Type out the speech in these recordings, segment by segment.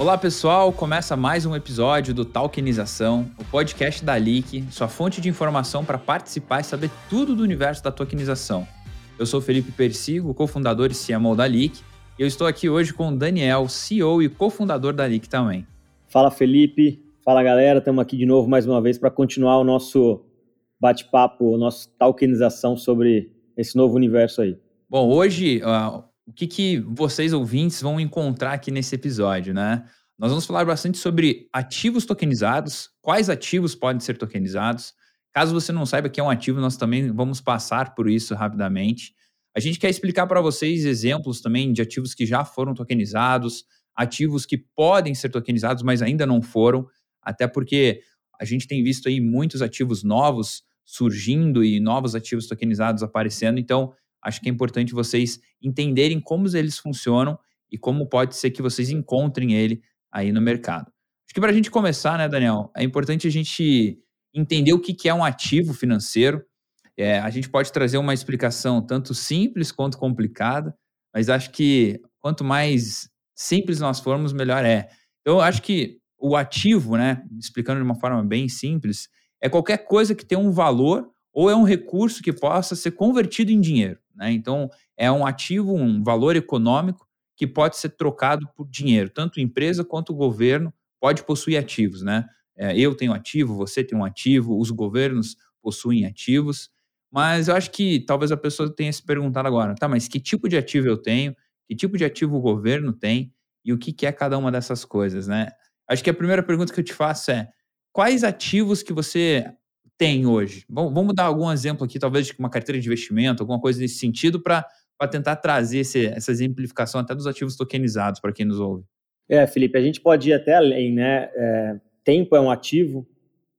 Olá pessoal, começa mais um episódio do Tokenização, o podcast da Leak, sua fonte de informação para participar e saber tudo do universo da tokenização. Eu sou Felipe Persigo, cofundador e CMO da Leak, e eu estou aqui hoje com o Daniel, CEO e cofundador da Leak também. Fala Felipe, fala galera, estamos aqui de novo mais uma vez para continuar o nosso bate-papo, o nosso tokenização sobre esse novo universo aí. Bom, hoje uh, o que, que vocês ouvintes vão encontrar aqui nesse episódio, né? Nós vamos falar bastante sobre ativos tokenizados, quais ativos podem ser tokenizados. Caso você não saiba que é um ativo, nós também vamos passar por isso rapidamente. A gente quer explicar para vocês exemplos também de ativos que já foram tokenizados, ativos que podem ser tokenizados, mas ainda não foram, até porque a gente tem visto aí muitos ativos novos surgindo e novos ativos tokenizados aparecendo. Então, acho que é importante vocês entenderem como eles funcionam e como pode ser que vocês encontrem ele aí no mercado. Acho que para a gente começar, né, Daniel, é importante a gente entender o que, que é um ativo financeiro. É, a gente pode trazer uma explicação tanto simples quanto complicada, mas acho que quanto mais simples nós formos, melhor é. Eu acho que o ativo, né, explicando de uma forma bem simples, é qualquer coisa que tem um valor ou é um recurso que possa ser convertido em dinheiro. Né? Então, é um ativo, um valor econômico que pode ser trocado por dinheiro. Tanto empresa quanto governo pode possuir ativos. Né? É, eu tenho ativo, você tem um ativo, os governos possuem ativos. Mas eu acho que talvez a pessoa tenha se perguntado agora, tá, mas que tipo de ativo eu tenho? Que tipo de ativo o governo tem? E o que, que é cada uma dessas coisas, né? Acho que a primeira pergunta que eu te faço é: quais ativos que você tem hoje? Bom, vamos dar algum exemplo aqui, talvez de uma carteira de investimento, alguma coisa nesse sentido, para tentar trazer esse, essa exemplificação até dos ativos tokenizados para quem nos ouve. É, Felipe, a gente pode ir até além, né? É, tempo é um ativo,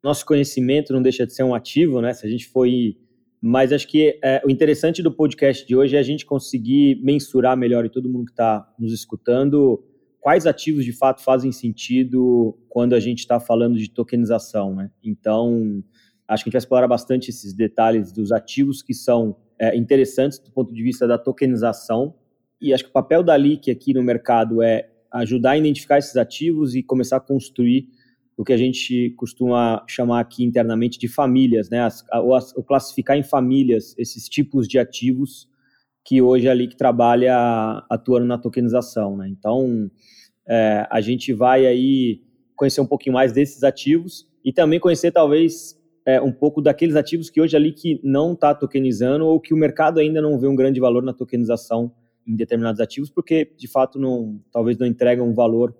nosso conhecimento não deixa de ser um ativo, né? Se a gente for ir. Mas acho que é, o interessante do podcast de hoje é a gente conseguir mensurar melhor e todo mundo que está nos escutando quais ativos de fato fazem sentido quando a gente está falando de tokenização, né? Então, Acho que a gente vai explorar bastante esses detalhes dos ativos que são é, interessantes do ponto de vista da tokenização. E acho que o papel da LIC aqui no mercado é ajudar a identificar esses ativos e começar a construir o que a gente costuma chamar aqui internamente de famílias, né? As, as, ou classificar em famílias esses tipos de ativos que hoje a LIC trabalha atuando na tokenização, né? Então, é, a gente vai aí conhecer um pouquinho mais desses ativos e também conhecer talvez é, um pouco daqueles ativos que hoje ali que não está tokenizando ou que o mercado ainda não vê um grande valor na tokenização em determinados ativos, porque de fato não, talvez não entregam um valor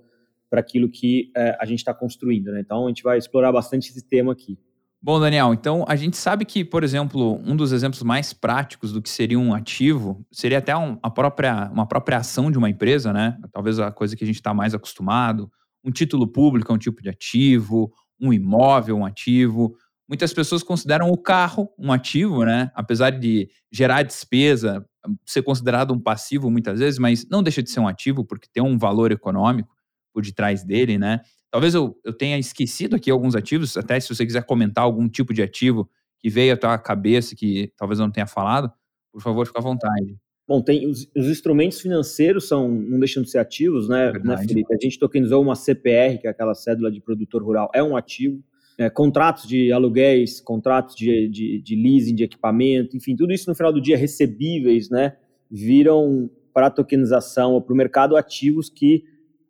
para aquilo que é, a gente está construindo. Né? Então a gente vai explorar bastante esse tema aqui. Bom, Daniel, então a gente sabe que, por exemplo, um dos exemplos mais práticos do que seria um ativo seria até um, a própria, uma própria ação de uma empresa, né? Talvez a coisa que a gente está mais acostumado. Um título público é um tipo de ativo, um imóvel, um ativo, Muitas pessoas consideram o carro um ativo, né? Apesar de gerar despesa, ser considerado um passivo muitas vezes, mas não deixa de ser um ativo porque tem um valor econômico por detrás dele, né? Talvez eu, eu tenha esquecido aqui alguns ativos, até se você quiser comentar algum tipo de ativo que veio à tua cabeça que talvez eu não tenha falado, por favor, fica à vontade. Bom, tem os, os, instrumentos financeiros são não deixam de ser ativos, né, né, Felipe? A gente tokenizou uma CPR, que é aquela cédula de produtor rural, é um ativo é, contratos de aluguéis, contratos de, de, de, leasing de equipamento, enfim, tudo isso no final do dia recebíveis, né, viram para a tokenização ou para o mercado ativos que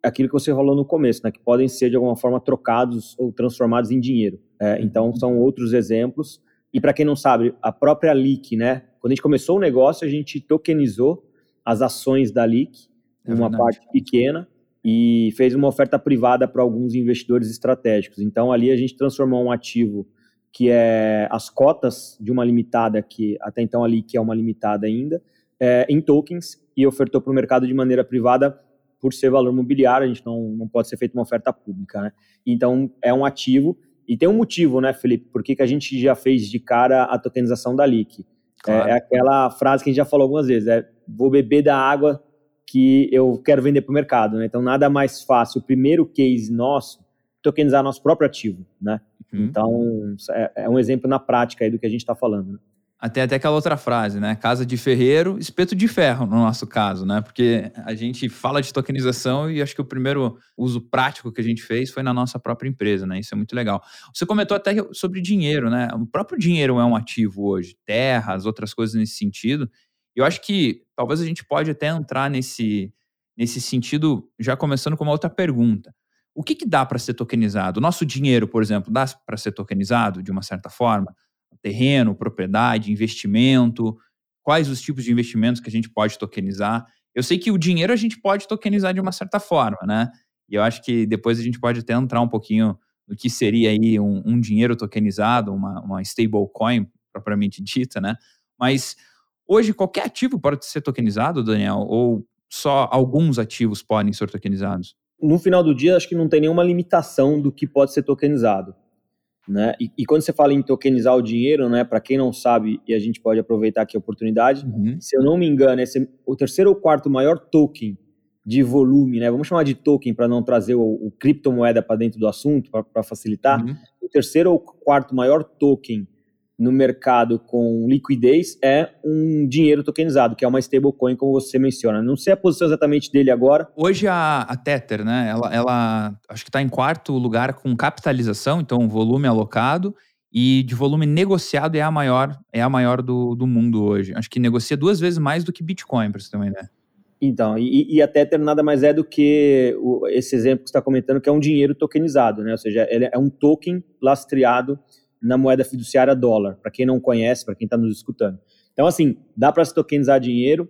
aquilo que você falou no começo, né, que podem ser de alguma forma trocados ou transformados em dinheiro. É, então são outros exemplos. E para quem não sabe, a própria Leak, né, quando a gente começou o negócio, a gente tokenizou as ações da Leak, é uma parte pequena, e fez uma oferta privada para alguns investidores estratégicos. Então, ali a gente transformou um ativo que é as cotas de uma limitada, que até então ali que é uma limitada ainda, é, em tokens e ofertou para o mercado de maneira privada por ser valor mobiliário, a gente não, não pode ser feita uma oferta pública, né? Então, é um ativo e tem um motivo, né, Felipe, por que a gente já fez de cara a tokenização da LIC. Claro. É, é aquela frase que a gente já falou algumas vezes, é vou beber da água que eu quero vender para o mercado. Né? Então, nada mais fácil, o primeiro case nosso, tokenizar nosso próprio ativo. Né? Uhum. Então, é, é, um exemplo na prática do que a gente está falando. Né? Até, até aquela outra frase, né? Casa de ferreiro, espeto de ferro, no nosso caso, né? Porque a gente fala de tokenização e acho que o primeiro uso prático que a gente fez foi na nossa própria empresa, né? Isso é muito legal. Você comentou até sobre dinheiro, né? O próprio dinheiro é um ativo hoje, terras, outras coisas nesse sentido. Eu acho que talvez a gente pode até entrar nesse, nesse sentido, já começando com uma outra pergunta. O que, que dá para ser tokenizado? O nosso dinheiro, por exemplo, dá para ser tokenizado de uma certa forma? terreno, propriedade, investimento, quais os tipos de investimentos que a gente pode tokenizar. Eu sei que o dinheiro a gente pode tokenizar de uma certa forma, né? E eu acho que depois a gente pode até entrar um pouquinho no que seria aí um, um dinheiro tokenizado, uma, uma stablecoin propriamente dita, né? Mas hoje qualquer ativo pode ser tokenizado, Daniel, ou só alguns ativos podem ser tokenizados? No final do dia, acho que não tem nenhuma limitação do que pode ser tokenizado. Né? E, e, quando você fala em tokenizar o dinheiro, né, para quem não sabe, e a gente pode aproveitar aqui a oportunidade, uhum. se eu não me engano, esse é o terceiro ou quarto maior token de volume, né? Vamos chamar de token para não trazer o, o criptomoeda para dentro do assunto, para facilitar. Uhum. O terceiro ou quarto maior token no mercado com liquidez é um dinheiro tokenizado, que é uma stablecoin, como você menciona. Não sei a posição exatamente dele agora. Hoje a, a Tether, né? Ela, ela acho que está em quarto lugar com capitalização, então volume alocado e de volume negociado é a maior, é a maior do, do mundo hoje. Acho que negocia duas vezes mais do que Bitcoin, para você ter uma ideia. Então, e, e, a Tether nada mais é do que o, esse exemplo que você está comentando, que é um dinheiro tokenizado, né? Ou seja, ele é um token lastreado na moeda fiduciária dólar, para quem não conhece, para quem está nos escutando. Então, assim, dá para se tokenizar dinheiro,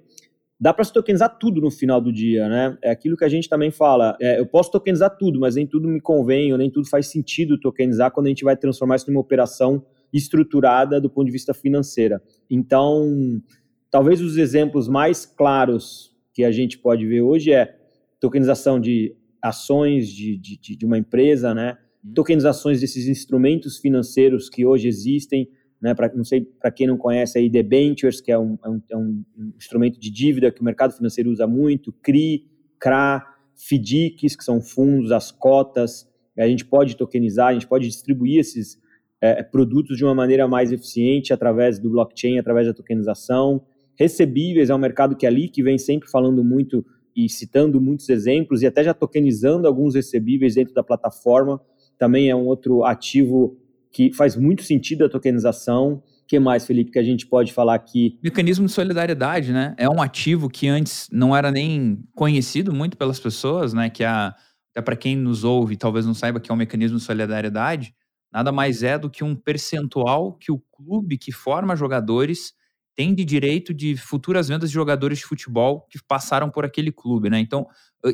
dá para se tokenizar tudo no final do dia, né? É aquilo que a gente também fala. É, eu posso tokenizar tudo, mas nem tudo me convém, ou nem tudo faz sentido tokenizar quando a gente vai transformar isso numa operação estruturada do ponto de vista financeiro. Então, talvez os exemplos mais claros que a gente pode ver hoje é tokenização de ações de, de, de uma empresa, né? Uhum. tokenizações desses instrumentos financeiros que hoje existem, né, pra, não sei para quem não conhece aí, debentures, que é um, é, um, é um, instrumento de dívida que o mercado financeiro usa muito, CRI, CRA, FDICs, que são fundos, as cotas, a gente pode tokenizar, a gente pode distribuir esses é, produtos de uma maneira mais eficiente através do blockchain, através da tokenização. Recebíveis é um mercado que ali que vem sempre falando muito e citando muitos exemplos e até já tokenizando alguns recebíveis dentro da plataforma também é um outro ativo que faz muito sentido a tokenização. O que mais, Felipe, que a gente pode falar aqui? Mecanismo de solidariedade, né? É um ativo que antes não era nem conhecido muito pelas pessoas, né? Que a, até para quem nos ouve talvez não saiba que é um mecanismo de solidariedade, nada mais é do que um percentual que o clube que forma jogadores tem de direito de futuras vendas de jogadores de futebol que passaram por aquele clube, né? Então,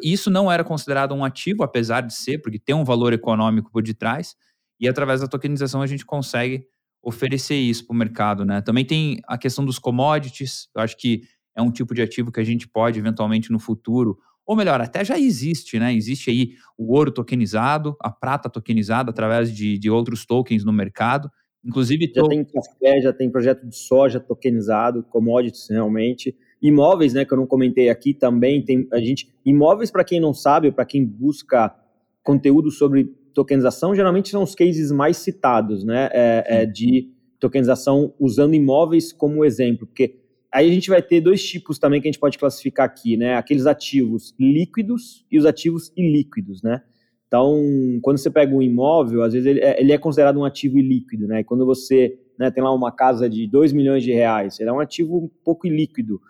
isso não era considerado um ativo, apesar de ser, porque tem um valor econômico por detrás, e através da tokenização a gente consegue oferecer isso para o mercado, né? Também tem a questão dos commodities, eu acho que é um tipo de ativo que a gente pode eventualmente no futuro, ou melhor, até já existe, né? Existe aí o ouro tokenizado, a prata tokenizada através de, de outros tokens no mercado. Inclusive, já tô... tem café, já tem projeto de soja tokenizado, commodities realmente. Imóveis, né, que eu não comentei aqui também, tem a gente imóveis para quem não sabe, para quem busca conteúdo sobre tokenização, geralmente são os cases mais citados, né, é, é de tokenização usando imóveis como exemplo, porque aí a gente vai ter dois tipos também que a gente pode classificar aqui, né, aqueles ativos líquidos e os ativos ilíquidos, né. Então, quando você pega um imóvel, às vezes ele é, ele é considerado um ativo ilíquido, né? E quando você né, tem lá uma casa de 2 milhões de reais, ele é um ativo um pouco ilíquido,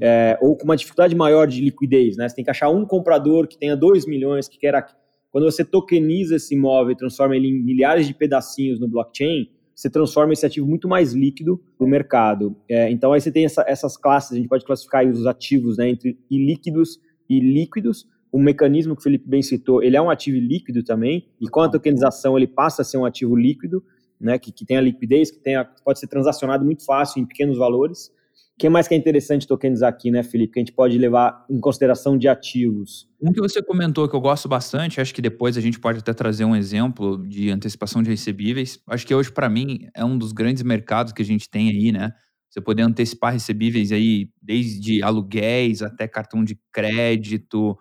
é, ou com uma dificuldade maior de liquidez, né? Você tem que achar um comprador que tenha 2 milhões, que queira... Quando você tokeniza esse imóvel e transforma ele em milhares de pedacinhos no blockchain, você transforma esse ativo muito mais líquido no mercado. É, então, aí você tem essa, essas classes, a gente pode classificar os ativos né, entre ilíquidos e líquidos, o mecanismo que o Felipe bem citou, ele é um ativo líquido também, e com a tokenização ele passa a ser um ativo líquido, né, que, que tem a liquidez, que tem a, pode ser transacionado muito fácil em pequenos valores. O que mais que é interessante tokenizar aqui, né, Felipe, que a gente pode levar em consideração de ativos? Um que você comentou que eu gosto bastante, acho que depois a gente pode até trazer um exemplo de antecipação de recebíveis. Acho que hoje, para mim, é um dos grandes mercados que a gente tem aí, né? Você poder antecipar recebíveis aí, desde aluguéis até cartão de crédito,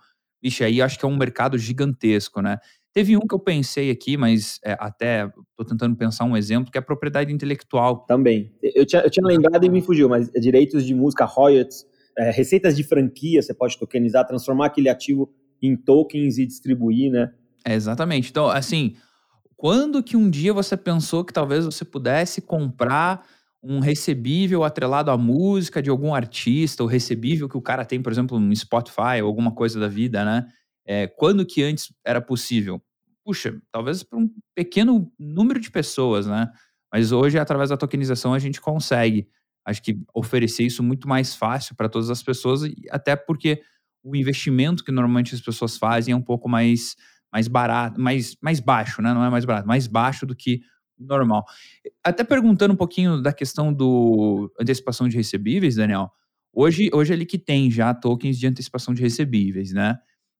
Vixe, aí acho que é um mercado gigantesco, né? Teve um que eu pensei aqui, mas é, até estou tentando pensar um exemplo, que é a propriedade intelectual. Também. Eu tinha, eu tinha lembrado e me fugiu, mas direitos de música, royalties, é, receitas de franquia, você pode tokenizar, transformar aquele ativo em tokens e distribuir, né? É, exatamente. Então, assim, quando que um dia você pensou que talvez você pudesse comprar um recebível atrelado à música de algum artista, ou recebível que o cara tem, por exemplo, no Spotify ou alguma coisa da vida, né? É, quando que antes era possível? Puxa, talvez para um pequeno número de pessoas, né? Mas hoje, através da tokenização, a gente consegue, acho que, oferecer isso muito mais fácil para todas as pessoas, até porque o investimento que normalmente as pessoas fazem é um pouco mais, mais barato, mais, mais baixo, né? Não é mais barato, mais baixo do que normal. Até perguntando um pouquinho da questão do antecipação de recebíveis, Daniel. Hoje, hoje é ele que tem já tokens de antecipação de recebíveis, né?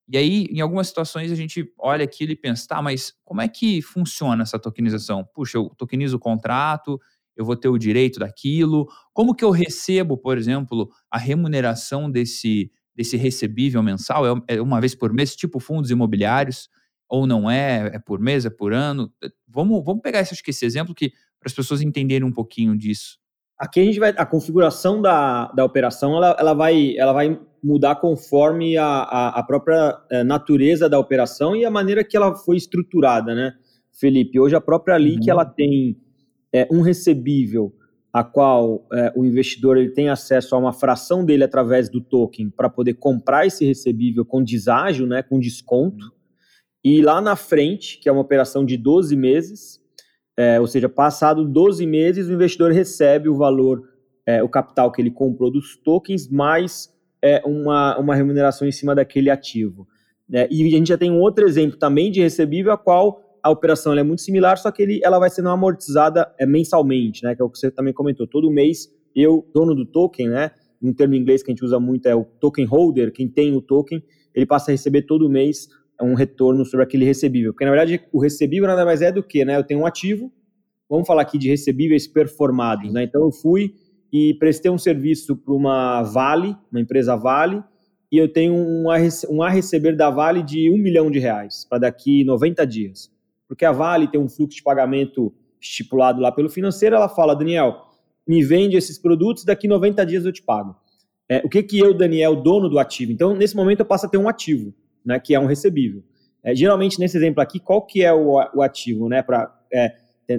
E aí, em algumas situações, a gente olha aquilo e pensa, tá, mas como é que funciona essa tokenização? Puxa, eu tokenizo o contrato, eu vou ter o direito daquilo. Como que eu recebo, por exemplo, a remuneração desse, desse recebível mensal? É, é uma vez por mês, tipo fundos imobiliários? Ou não é, é por mês, é por ano. Vamos, vamos pegar esse, acho que esse exemplo que para as pessoas entenderem um pouquinho disso. Aqui a gente vai, a configuração da, da operação ela, ela, vai, ela vai mudar conforme a, a, a própria eh, natureza da operação e a maneira que ela foi estruturada, né, Felipe? Hoje a própria LIC uhum. ela tem é, um recebível a qual é, o investidor ele tem acesso a uma fração dele através do token para poder comprar esse recebível com deságio, né, com desconto. Uhum. E lá na frente, que é uma operação de 12 meses, é, ou seja, passado 12 meses, o investidor recebe o valor, é, o capital que ele comprou dos tokens, mais é, uma, uma remuneração em cima daquele ativo. É, e a gente já tem um outro exemplo também de recebível, a qual a operação é muito similar, só que ele, ela vai sendo amortizada é, mensalmente, né, que é o que você também comentou. Todo mês, eu, dono do token, né, um termo em inglês que a gente usa muito é o token holder, quem tem o token, ele passa a receber todo mês um retorno sobre aquele recebível. Porque, na verdade, o recebível nada mais é do que, né? Eu tenho um ativo, vamos falar aqui de recebíveis performados, né? Então, eu fui e prestei um serviço para uma Vale, uma empresa Vale, e eu tenho um a, um a receber da Vale de um milhão de reais para daqui 90 dias. Porque a Vale tem um fluxo de pagamento estipulado lá pelo financeiro, ela fala, Daniel, me vende esses produtos, daqui 90 dias eu te pago. É, o que que eu, Daniel, dono do ativo? Então, nesse momento, eu passo a ter um ativo né, que é um recebível. É, geralmente, nesse exemplo aqui, qual que é o, o ativo? Né, pra, é,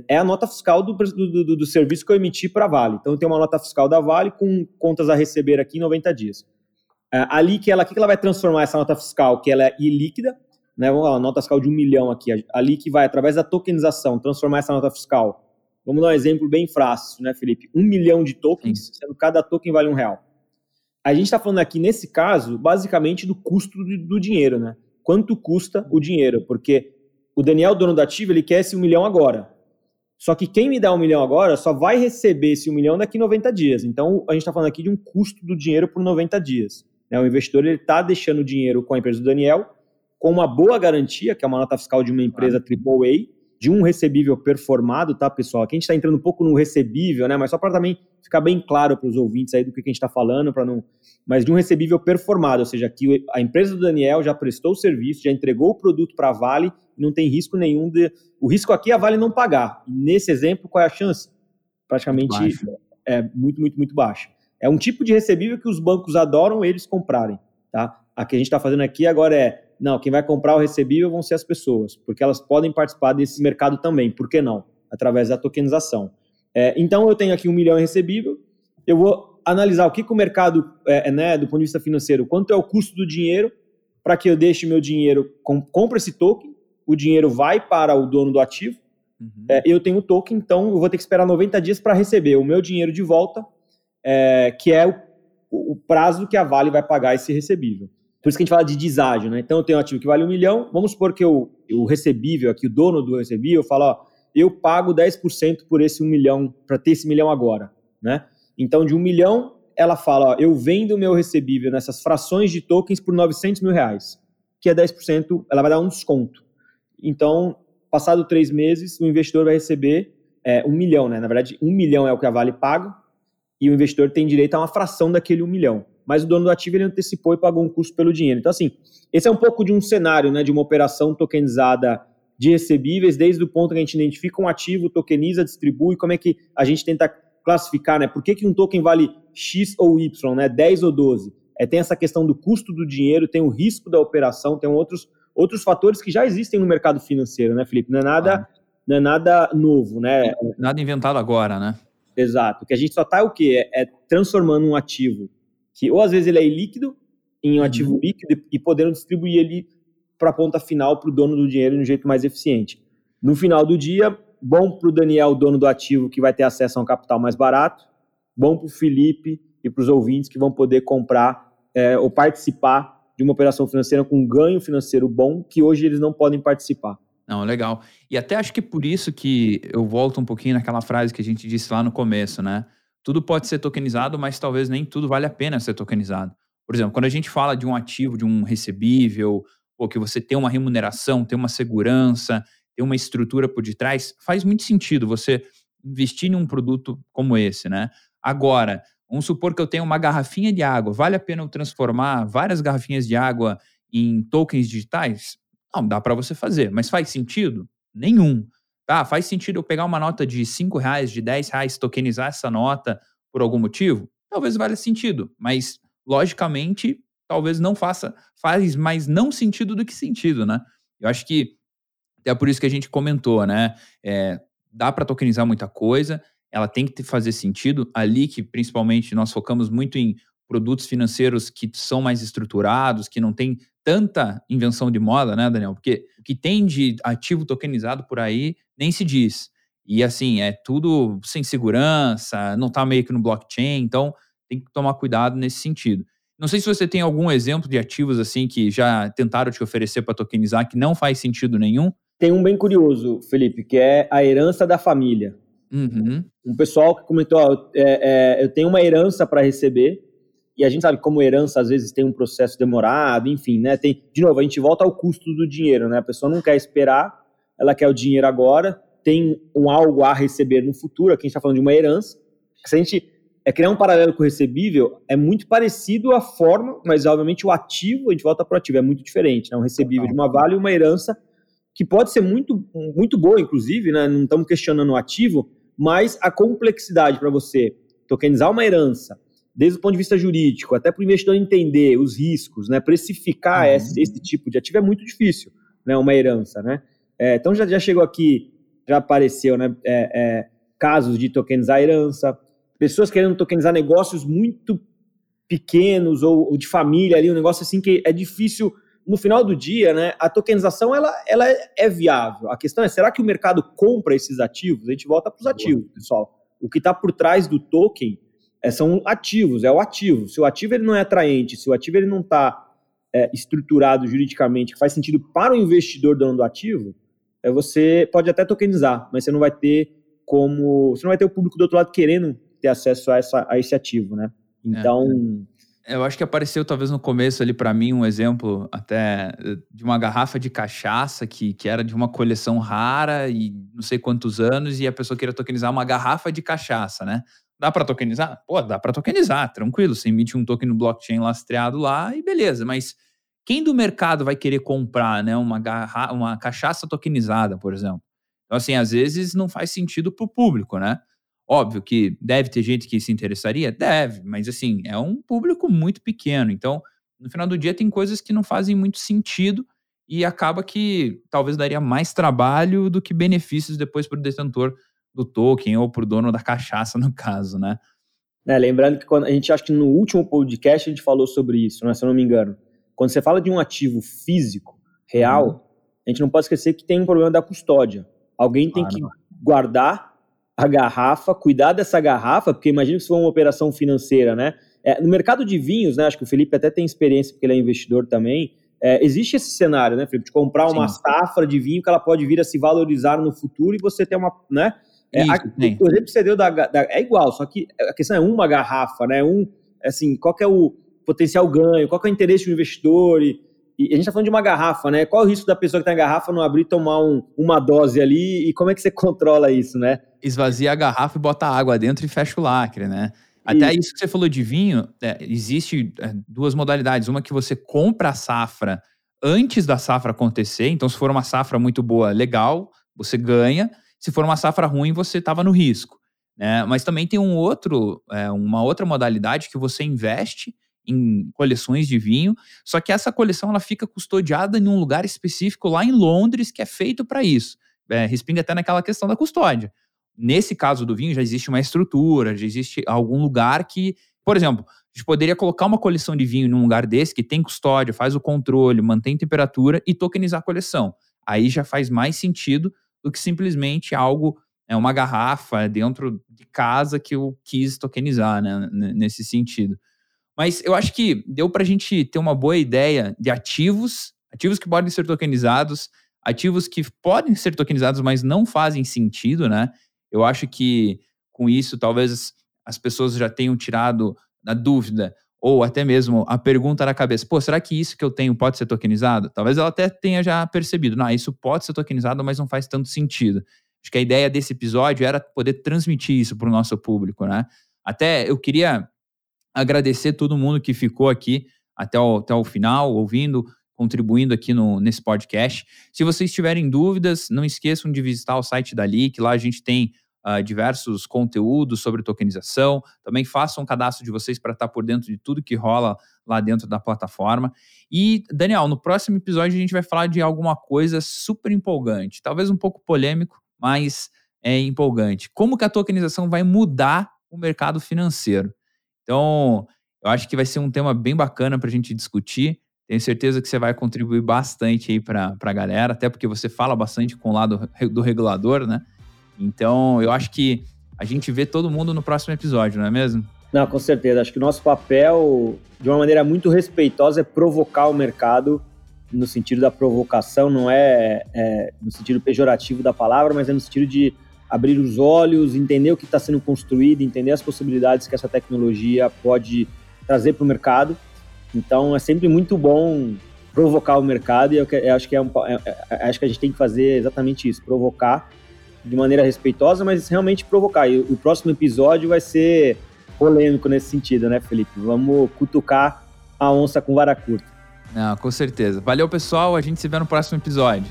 é a nota fiscal do, do, do, do serviço que eu emiti para a Vale. Então, tem uma nota fiscal da Vale com contas a receber aqui em 90 dias. É, ali que ela, que ela vai transformar essa nota fiscal, que ela é ilíquida, né, vamos lá, nota fiscal de um milhão aqui, ali que vai, através da tokenização, transformar essa nota fiscal. Vamos dar um exemplo bem fácil, né, Felipe? Um milhão de tokens, sendo cada token vale um real. A gente está falando aqui, nesse caso, basicamente do custo do, do, dinheiro, né? Quanto custa o dinheiro? Porque o Daniel, dono do ativo, ele quer esse um milhão agora. Só que quem me dá um milhão agora só vai receber esse um milhão daqui 90 dias. Então, a gente está falando aqui de um custo do dinheiro por 90 dias. Né? O investidor está deixando o dinheiro com a empresa do Daniel, com uma boa garantia, que é uma nota fiscal de uma empresa AAA, de um recebível performado, tá, pessoal? Aqui a gente está entrando um pouco no recebível, né? Mas só para também ficar bem claro para os ouvintes aí do que a gente está falando, para não. Mas de um recebível performado, ou seja, que a empresa do Daniel já prestou o serviço, já entregou o produto para a Vale não tem risco nenhum de. O risco aqui é a Vale não pagar. Nesse exemplo, qual é a chance? Praticamente muito é muito, muito, muito baixa. É um tipo de recebível que os bancos adoram eles comprarem, tá? A que a gente está fazendo aqui agora é não, quem vai comprar o recebível vão ser as pessoas, porque elas podem participar desse mercado também, por que não? Através da tokenização. É, então, eu tenho aqui um milhão em recebível, eu vou analisar o que, que o mercado, é, é, né, do ponto de vista financeiro, quanto é o custo do dinheiro para que eu deixe meu dinheiro, com, compre esse token, o dinheiro vai para o dono do ativo, uhum. é, eu tenho o token, então eu vou ter que esperar 90 dias para receber o meu dinheiro de volta, é, que é o, o prazo que a Vale vai pagar esse recebível. Por isso que a gente fala de deságio, né? Então eu tenho um ativo que vale um milhão, vamos supor que eu, o recebível aqui, o dono do recebível, fala, ó, eu pago 10% por esse um milhão, para ter esse milhão agora, né? Então de um milhão, ela fala, ó, eu vendo o meu recebível nessas frações de tokens por 900 mil reais, que é 10%, ela vai dar um desconto. Então, passado três meses, o investidor vai receber é, um milhão, né? Na verdade, um milhão é o que a Vale paga, e o investidor tem direito a uma fração daquele um milhão. Mas o dono do ativo ele antecipou e pagou um custo pelo dinheiro. Então, assim, esse é um pouco de um cenário né, de uma operação tokenizada de recebíveis, desde o ponto que a gente identifica um ativo, tokeniza, distribui, como é que a gente tenta classificar, né? Por que, que um token vale X ou Y, né? 10 ou 12? É, tem essa questão do custo do dinheiro, tem o risco da operação, tem outros, outros fatores que já existem no mercado financeiro, né, Felipe? Não é nada, ah. não é nada novo, né? Nada inventado agora, né? Exato. Que a gente só está o quê? É, é, transformando um ativo que ou às vezes ele é ilíquido em um uhum. ativo líquido e podendo distribuir ele para a ponta final para o dono do dinheiro de um jeito mais eficiente. No final do dia, bom para o Daniel, dono do ativo, que vai ter acesso a um capital mais barato, bom para o Felipe e para os ouvintes que vão poder comprar é, ou participar de uma operação financeira com um ganho financeiro bom que hoje eles não podem participar. Não, legal. E até acho que por isso que eu volto um pouquinho naquela frase que a gente disse lá no começo, né? Tudo pode ser tokenizado, mas talvez nem tudo vale a pena ser tokenizado. Por exemplo, quando a gente fala de um ativo, de um recebível, ou que você tem uma remuneração, tem uma segurança, tem uma estrutura por detrás, faz muito sentido você investir em um produto como esse, né? Agora, vamos supor que eu tenho uma garrafinha de água, vale a pena eu transformar várias garrafinhas de água em tokens digitais? Não, dá para você fazer, mas faz sentido? Nenhum. Tá, faz sentido eu pegar uma nota de 5 reais, de 10 reais, tokenizar essa nota por algum motivo? Talvez valha sentido, mas logicamente talvez não faça, faz mais não sentido do que sentido, né? Eu acho que é por isso que a gente comentou, né? É, dá para tokenizar muita coisa, ela tem que fazer sentido. Ali que principalmente nós focamos muito em produtos financeiros que são mais estruturados, que não tem tanta invenção de moda, né, Daniel? Porque o que tem de ativo tokenizado por aí nem se diz. E assim, é tudo sem segurança, não está meio que no blockchain, então tem que tomar cuidado nesse sentido. Não sei se você tem algum exemplo de ativos assim que já tentaram te oferecer para tokenizar que não faz sentido nenhum. Tem um bem curioso, Felipe, que é a herança da família. Uhum. Um pessoal que comentou: ó, é, é, eu tenho uma herança para receber, e a gente sabe como herança às vezes tem um processo demorado, enfim, né? Tem, de novo, a gente volta ao custo do dinheiro, né? A pessoa não quer esperar, ela quer o dinheiro agora, tem um algo a receber no futuro, aqui a gente está falando de uma herança. Se a gente é criar um paralelo com o recebível, é muito parecido a forma, mas obviamente o ativo, a gente volta para o ativo, é muito diferente. Né? Um recebível de uma vale e uma herança, que pode ser muito, muito boa, inclusive, né? não estamos questionando o ativo, mas a complexidade para você tokenizar uma herança, desde o ponto de vista jurídico, até para o investidor entender os riscos, né? precificar uhum. esse, esse, tipo de ativo é muito difícil, né? uma herança. Né? É, então já, já chegou aqui, já apareceu né? É, é, casos de tokenizar herança, pessoas querendo tokenizar negócios muito pequenos ou, ou, de família ali, um negócio assim que é difícil. No final do dia, né, a tokenização ela, ela é viável. A questão é, será que o mercado compra esses ativos? A gente volta para os ativos, pessoal. O que está por trás do token é, são ativos, é o ativo. Se o ativo ele não é atraente, se o ativo ele não está é, estruturado juridicamente, que faz sentido para o investidor dono do ativo, é, você pode até tokenizar, mas você não vai ter como. Você não vai ter o público do outro lado querendo ter acesso a, essa, a esse ativo, né? Então. É. Eu acho que apareceu talvez no começo ali para mim um exemplo até eh, de uma garrafa de cachaça que, que era de uma coleção rara e não sei quantos anos e a pessoa queria tokenizar uma garrafa de cachaça, né? Dá para tokenizar? Pô, dá para tokenizar, tranquilo. Você emite um token no blockchain lastreado lá e beleza. Mas quem do mercado vai querer comprar, né, uma garra uma cachaça tokenizada, por exemplo? Então assim, às vezes não faz sentido para o público, né? Óbvio que deve ter gente que se interessaria? Deve, mas assim, é um público muito pequeno. Então, no final do dia, tem coisas que não fazem muito sentido e acaba que talvez daria mais trabalho do que benefícios depois para o detentor do token ou para o dono da cachaça, no caso, né? É, lembrando que quando a gente acha que no último podcast a gente falou sobre isso, né, se eu não me engano. Quando você fala de um ativo físico, real, uhum. a gente não pode esquecer que tem um problema da custódia. Alguém tem que guardar a garrafa, cuidar dessa garrafa, porque imagina que se for uma operação financeira, né? É, no mercado de vinhos, né? Acho que o Felipe até tem experiência, porque ele é investidor também. É, existe esse cenário, né, Felipe? De comprar uma Sim. safra de vinho que ela pode vir a se valorizar no futuro e você ter uma, né? É, Isso, a, o exemplo que você deu da, da, é igual, só que a questão é uma garrafa, né? Um, assim, qual é o potencial ganho, qual é o interesse do investidor e, e a gente está falando de uma garrafa, né? Qual é o risco da pessoa que está em garrafa não abrir e tomar um, uma dose ali? E como é que você controla isso, né? Esvazia a garrafa e bota água dentro e fecha o lacre, né? Até isso que você falou de vinho, é, existe é, duas modalidades. Uma que você compra a safra antes da safra acontecer. Então, se for uma safra muito boa, legal, você ganha. Se for uma safra ruim, você estava no risco. Né? Mas também tem um outro, é, uma outra modalidade que você investe em coleções de vinho, só que essa coleção ela fica custodiada em um lugar específico lá em Londres que é feito para isso. É, respinga até naquela questão da custódia. Nesse caso do vinho já existe uma estrutura, já existe algum lugar que, por exemplo, a gente poderia colocar uma coleção de vinho num lugar desse que tem custódia, faz o controle, mantém temperatura e tokenizar a coleção. Aí já faz mais sentido do que simplesmente algo é uma garrafa dentro de casa que eu quis tokenizar, né, nesse sentido. Mas eu acho que deu para a gente ter uma boa ideia de ativos, ativos que podem ser tokenizados, ativos que podem ser tokenizados, mas não fazem sentido, né? Eu acho que com isso talvez as pessoas já tenham tirado a dúvida ou até mesmo a pergunta na cabeça: pô, será que isso que eu tenho pode ser tokenizado? Talvez ela até tenha já percebido: não, isso pode ser tokenizado, mas não faz tanto sentido. Acho que a ideia desse episódio era poder transmitir isso para o nosso público, né? Até eu queria agradecer todo mundo que ficou aqui até o, até o final, ouvindo, contribuindo aqui no, nesse podcast. Se vocês tiverem dúvidas, não esqueçam de visitar o site da Leak, lá a gente tem uh, diversos conteúdos sobre tokenização. Também façam um cadastro de vocês para estar por dentro de tudo que rola lá dentro da plataforma. E, Daniel, no próximo episódio a gente vai falar de alguma coisa super empolgante, talvez um pouco polêmico, mas é empolgante. Como que a tokenização vai mudar o mercado financeiro? Então, eu acho que vai ser um tema bem bacana para a gente discutir. Tenho certeza que você vai contribuir bastante aí para a galera, até porque você fala bastante com o lado do regulador, né? Então, eu acho que a gente vê todo mundo no próximo episódio, não é mesmo? Não, com certeza. Acho que o nosso papel, de uma maneira muito respeitosa, é provocar o mercado no sentido da provocação, não é, é, no sentido pejorativo da palavra, mas é no sentido de abrir os olhos, entender o que está sendo construído, entender as possibilidades que essa tecnologia pode trazer para o mercado. Então é sempre muito bom provocar o mercado e eu, acho que é, um, é, é, acho que a gente tem que fazer exatamente isso, provocar de maneira respeitosa, mas realmente provocar. E o próximo episódio vai ser polêmico nesse sentido, né, Felipe? Vamos cutucar a onça com vara curta. Não, com certeza. Valeu, pessoal. A gente se vê no próximo episódio.